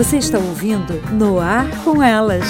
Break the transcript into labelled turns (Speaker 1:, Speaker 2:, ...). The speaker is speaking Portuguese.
Speaker 1: Você está ouvindo No Ar com Elas.